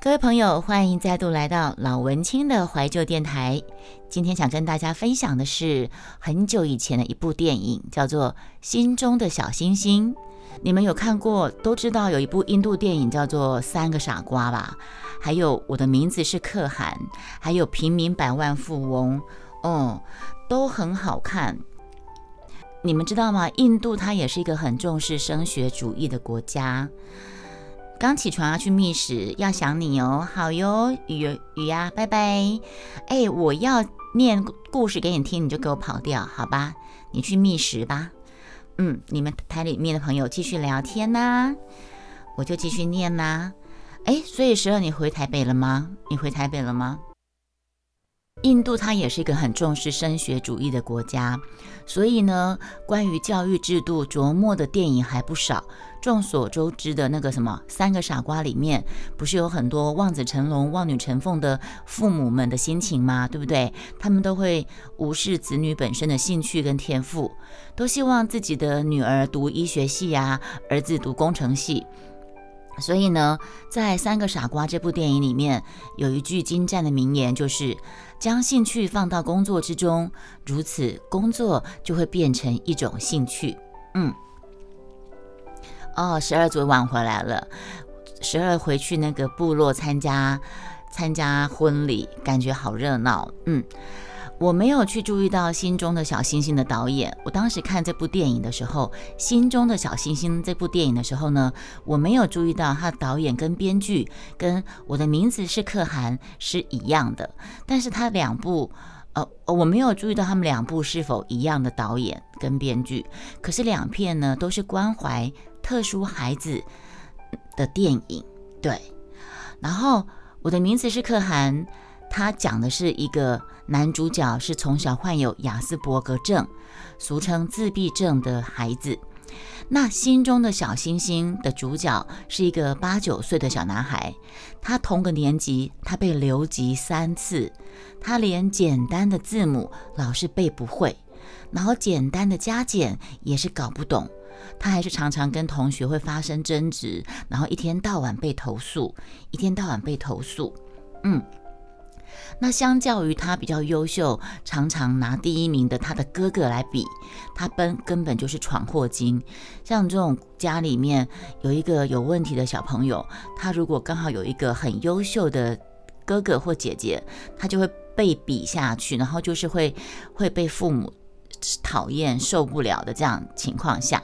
各位朋友，欢迎再度来到老文青的怀旧电台。今天想跟大家分享的是很久以前的一部电影，叫做《心中的小星星》。你们有看过，都知道有一部印度电影叫做《三个傻瓜》吧？还有《我的名字是可汗》，还有《平民百万富翁》，哦，都很好看。你们知道吗？印度它也是一个很重视升学主义的国家。刚起床要去觅食，要想你哦，好哟，雨雨呀，拜拜。哎，我要念故事给你听，你就给我跑掉，好吧？你去觅食吧。嗯，你们台里面的朋友继续聊天呐，我就继续念呐。哎，所以十二你回台北了吗？你回台北了吗？印度它也是一个很重视升学主义的国家，所以呢，关于教育制度琢磨的电影还不少。众所周知的那个什么《三个傻瓜》里面，不是有很多望子成龙、望女成凤的父母们的心情吗？对不对？他们都会无视子女本身的兴趣跟天赋，都希望自己的女儿读医学系呀，儿子读工程系。所以呢，在《三个傻瓜》这部电影里面，有一句精湛的名言，就是将兴趣放到工作之中，如此工作就会变成一种兴趣。嗯，哦，十二昨晚回来了，十二回去那个部落参加参加婚礼，感觉好热闹。嗯。我没有去注意到《心中的小星星》的导演。我当时看这部电影的时候，《心中的小星星》这部电影的时候呢，我没有注意到他的导演跟编剧跟我的名字是可汗是一样的。但是他两部，呃，我没有注意到他们两部是否一样的导演跟编剧。可是两片呢，都是关怀特殊孩子的电影。对，然后我的名字是可汗，他讲的是一个。男主角是从小患有雅斯伯格症，俗称自闭症的孩子。那心中的小星星的主角是一个八九岁的小男孩，他同个年级，他被留级三次，他连简单的字母老是背不会，然后简单的加减也是搞不懂，他还是常常跟同学会发生争执，然后一天到晚被投诉，一天到晚被投诉，嗯。那相较于他比较优秀，常常拿第一名的他的哥哥来比，他本根本就是闯祸精。像这种家里面有一个有问题的小朋友，他如果刚好有一个很优秀的哥哥或姐姐，他就会被比下去，然后就是会会被父母。讨厌、受不了的这样情况下，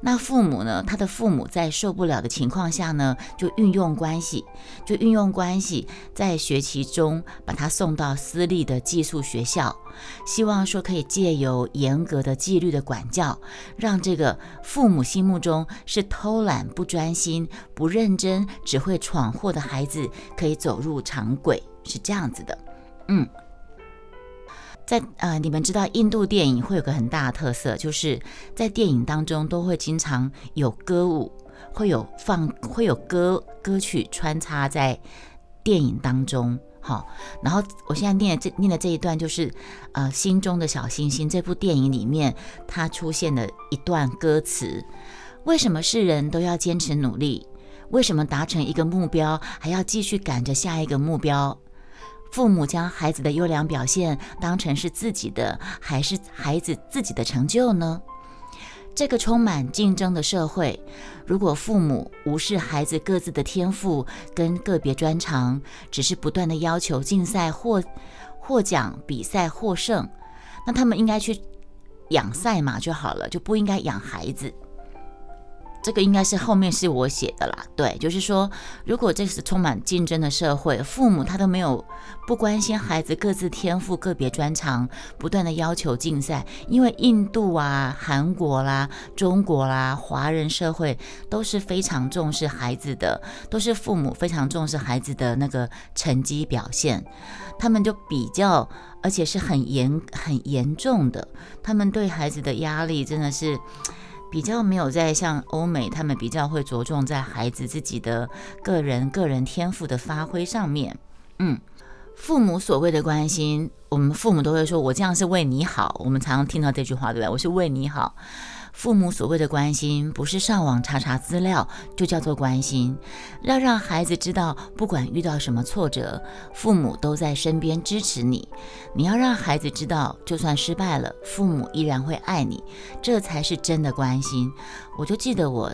那父母呢？他的父母在受不了的情况下呢，就运用关系，就运用关系，在学期中把他送到私立的寄宿学校，希望说可以借由严格的纪律的管教，让这个父母心目中是偷懒、不专心、不认真、只会闯祸的孩子，可以走入常轨，是这样子的。嗯。在呃，你们知道印度电影会有个很大的特色，就是在电影当中都会经常有歌舞，会有放，会有歌歌曲穿插在电影当中。好，然后我现在念的这念的这一段就是呃，心中的小星星这部电影里面它出现的一段歌词：为什么世人都要坚持努力？为什么达成一个目标还要继续赶着下一个目标？父母将孩子的优良表现当成是自己的，还是孩子自己的成就呢？这个充满竞争的社会，如果父母无视孩子各自的天赋跟个别专长，只是不断的要求竞赛获获奖、比赛获胜，那他们应该去养赛马就好了，就不应该养孩子。这个应该是后面是我写的啦，对，就是说，如果这是充满竞争的社会，父母他都没有不关心孩子各自天赋、个别专长，不断的要求竞赛，因为印度啊、韩国啦、中国啦、华人社会都是非常重视孩子的，都是父母非常重视孩子的那个成绩表现，他们就比较，而且是很严、很严重的，他们对孩子的压力真的是。比较没有在像欧美，他们比较会着重在孩子自己的个人个人天赋的发挥上面。嗯，父母所谓的关心，我们父母都会说：“我这样是为你好。”我们常常听到这句话，对不对？我是为你好。父母所谓的关心，不是上网查查资料就叫做关心。要让孩子知道，不管遇到什么挫折，父母都在身边支持你。你要让孩子知道，就算失败了，父母依然会爱你，这才是真的关心。我就记得我。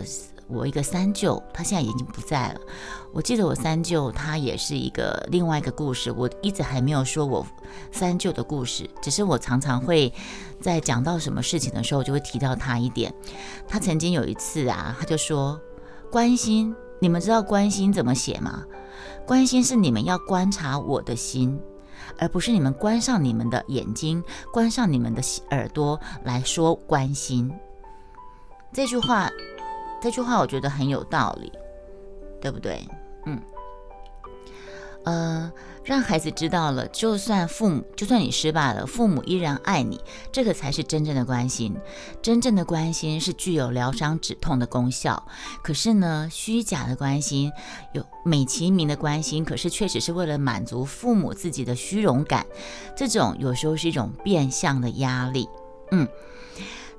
我一个三舅，他现在已经不在了。我记得我三舅，他也是一个另外一个故事。我一直还没有说我三舅的故事，只是我常常会在讲到什么事情的时候，就会提到他一点。他曾经有一次啊，他就说：“关心，你们知道关心怎么写吗？关心是你们要观察我的心，而不是你们关上你们的眼睛，关上你们的耳朵来说关心。”这句话。这句话我觉得很有道理，对不对？嗯，呃，让孩子知道了，就算父母，就算你失败了，父母依然爱你，这个才是真正的关心。真正的关心是具有疗伤止痛的功效。可是呢，虚假的关心，有美其名的关心，可是确实是为了满足父母自己的虚荣感。这种有时候是一种变相的压力。嗯。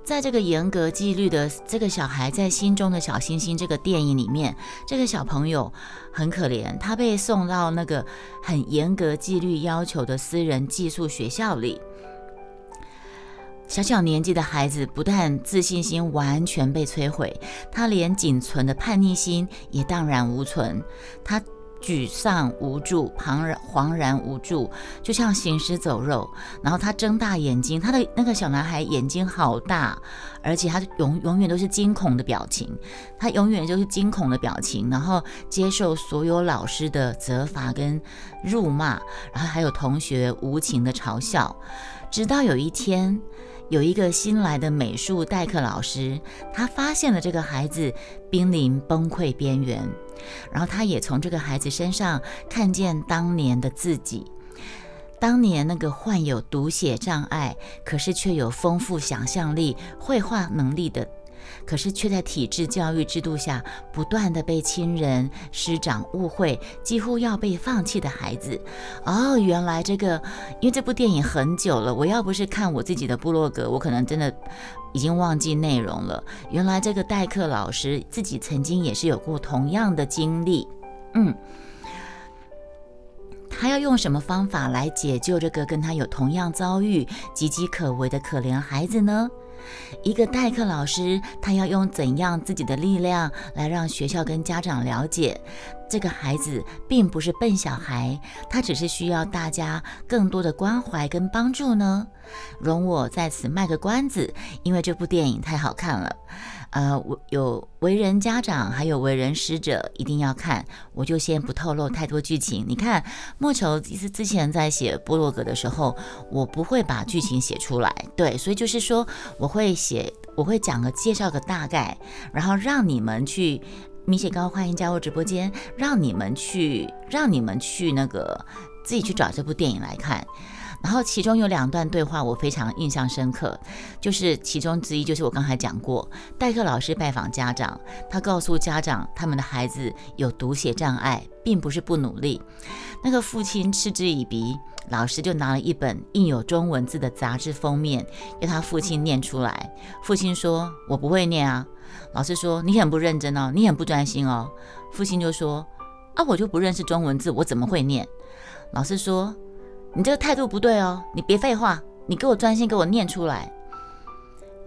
在这个严格纪律的这个小孩在心中的小星星这个电影里面，这个小朋友很可怜，他被送到那个很严格纪律要求的私人寄宿学校里。小小年纪的孩子不但自信心完全被摧毁，他连仅存的叛逆心也荡然无存。他。沮丧无助，庞然惶然无助，就像行尸走肉。然后他睁大眼睛，他的那个小男孩眼睛好大，而且他永永远都是惊恐的表情，他永远就是惊恐的表情，然后接受所有老师的责罚跟辱骂，然后还有同学无情的嘲笑。直到有一天，有一个新来的美术代课老师，他发现了这个孩子濒临崩溃边缘。然后他也从这个孩子身上看见当年的自己，当年那个患有读写障碍，可是却有丰富想象力、绘画能力的。可是却在体制教育制度下不断的被亲人师长误会，几乎要被放弃的孩子。哦，原来这个，因为这部电影很久了，我要不是看我自己的部落格，我可能真的已经忘记内容了。原来这个代课老师自己曾经也是有过同样的经历。嗯，他要用什么方法来解救这个跟他有同样遭遇、岌岌可危的可怜孩子呢？一个代课老师，他要用怎样自己的力量来让学校跟家长了解，这个孩子并不是笨小孩，他只是需要大家更多的关怀跟帮助呢？容我在此卖个关子，因为这部电影太好看了。呃，我有为人家长，还有为人师者，一定要看。我就先不透露太多剧情。你看，莫愁其实之前在写波洛格的时候，我不会把剧情写出来，对，所以就是说，我会写，我会讲个介绍个大概，然后让你们去米雪糕欢迎加入直播间，让你们去，让你们去那个自己去找这部电影来看。然后其中有两段对话我非常印象深刻，就是其中之一就是我刚才讲过，代课老师拜访家长，他告诉家长他们的孩子有读写障碍，并不是不努力。那个父亲嗤之以鼻，老师就拿了一本印有中文字的杂志封面，要他父亲念出来。父亲说：“我不会念啊。”老师说：“你很不认真哦，你很不专心哦。”父亲就说：“啊，我就不认识中文字，我怎么会念？”老师说。你这个态度不对哦！你别废话，你给我专心给我念出来。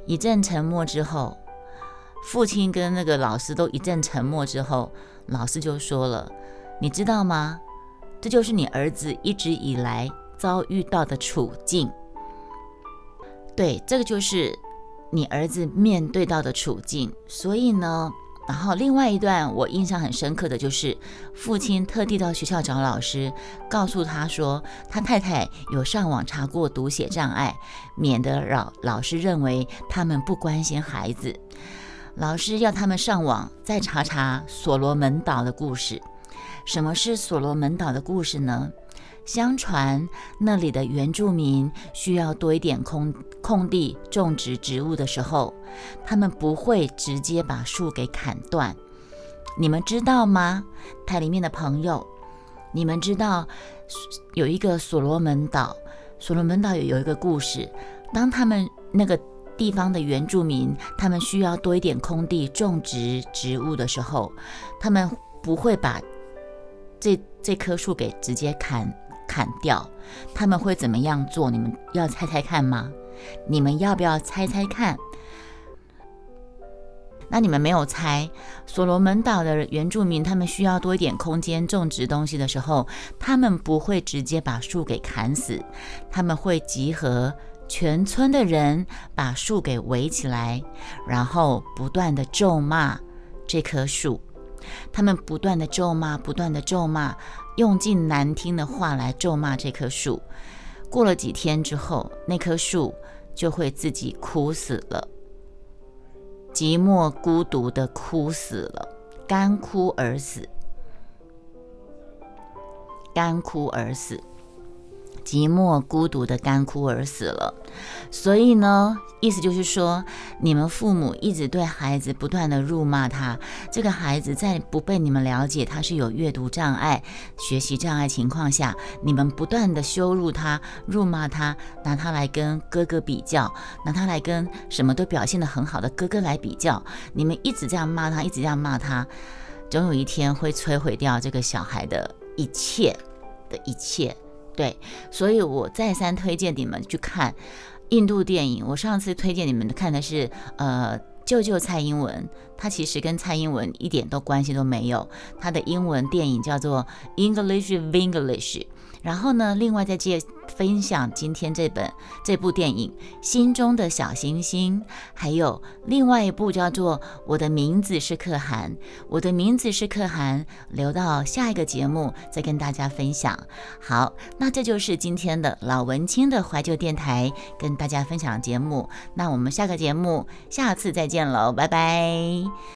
一阵沉默之后，父亲跟那个老师都一阵沉默之后，老师就说了：“你知道吗？这就是你儿子一直以来遭遇到的处境。对，这个就是你儿子面对到的处境。所以呢。”然后另外一段我印象很深刻的就是，父亲特地到学校找老师，告诉他说他太太有上网查过读写障碍，免得老老师认为他们不关心孩子。老师要他们上网再查查所罗门岛的故事。什么是所罗门岛的故事呢？相传那里的原住民需要多一点空空地种植植物的时候，他们不会直接把树给砍断。你们知道吗？台里面的朋友，你们知道有一个所罗门岛，所罗门岛有有一个故事。当他们那个地方的原住民，他们需要多一点空地种植植物的时候，他们不会把这这棵树给直接砍砍掉，他们会怎么样做？你们要猜猜看吗？你们要不要猜猜看？那你们没有猜，所罗门岛的原住民，他们需要多一点空间种植东西的时候，他们不会直接把树给砍死，他们会集合全村的人，把树给围起来，然后不断的咒骂这棵树，他们不断的咒骂，不断的咒骂，用尽难听的话来咒骂这棵树。过了几天之后，那棵树就会自己枯死了。寂寞孤独的枯死了，干枯而死，干枯而死。寂寞孤独的干枯而死了，所以呢，意思就是说，你们父母一直对孩子不断的辱骂他，这个孩子在不被你们了解，他是有阅读障碍、学习障碍情况下，你们不断的羞辱他、辱骂他，拿他来跟哥哥比较，拿他来跟什么都表现得很好的哥哥来比较，你们一直这样骂他，一直这样骂他，总有一天会摧毁掉这个小孩的一切的一切。对，所以我再三推荐你们去看印度电影。我上次推荐你们看的是呃，舅舅蔡英文，他其实跟蔡英文一点都关系都没有。他的英文电影叫做 English English。然后呢，另外再介分享今天这本这部电影《心中的小星星》，还有另外一部叫做《我的名字是可汗》。我的名字是可汗，留到下一个节目再跟大家分享。好，那这就是今天的老文青的怀旧电台跟大家分享节目。那我们下个节目下次再见喽，拜拜。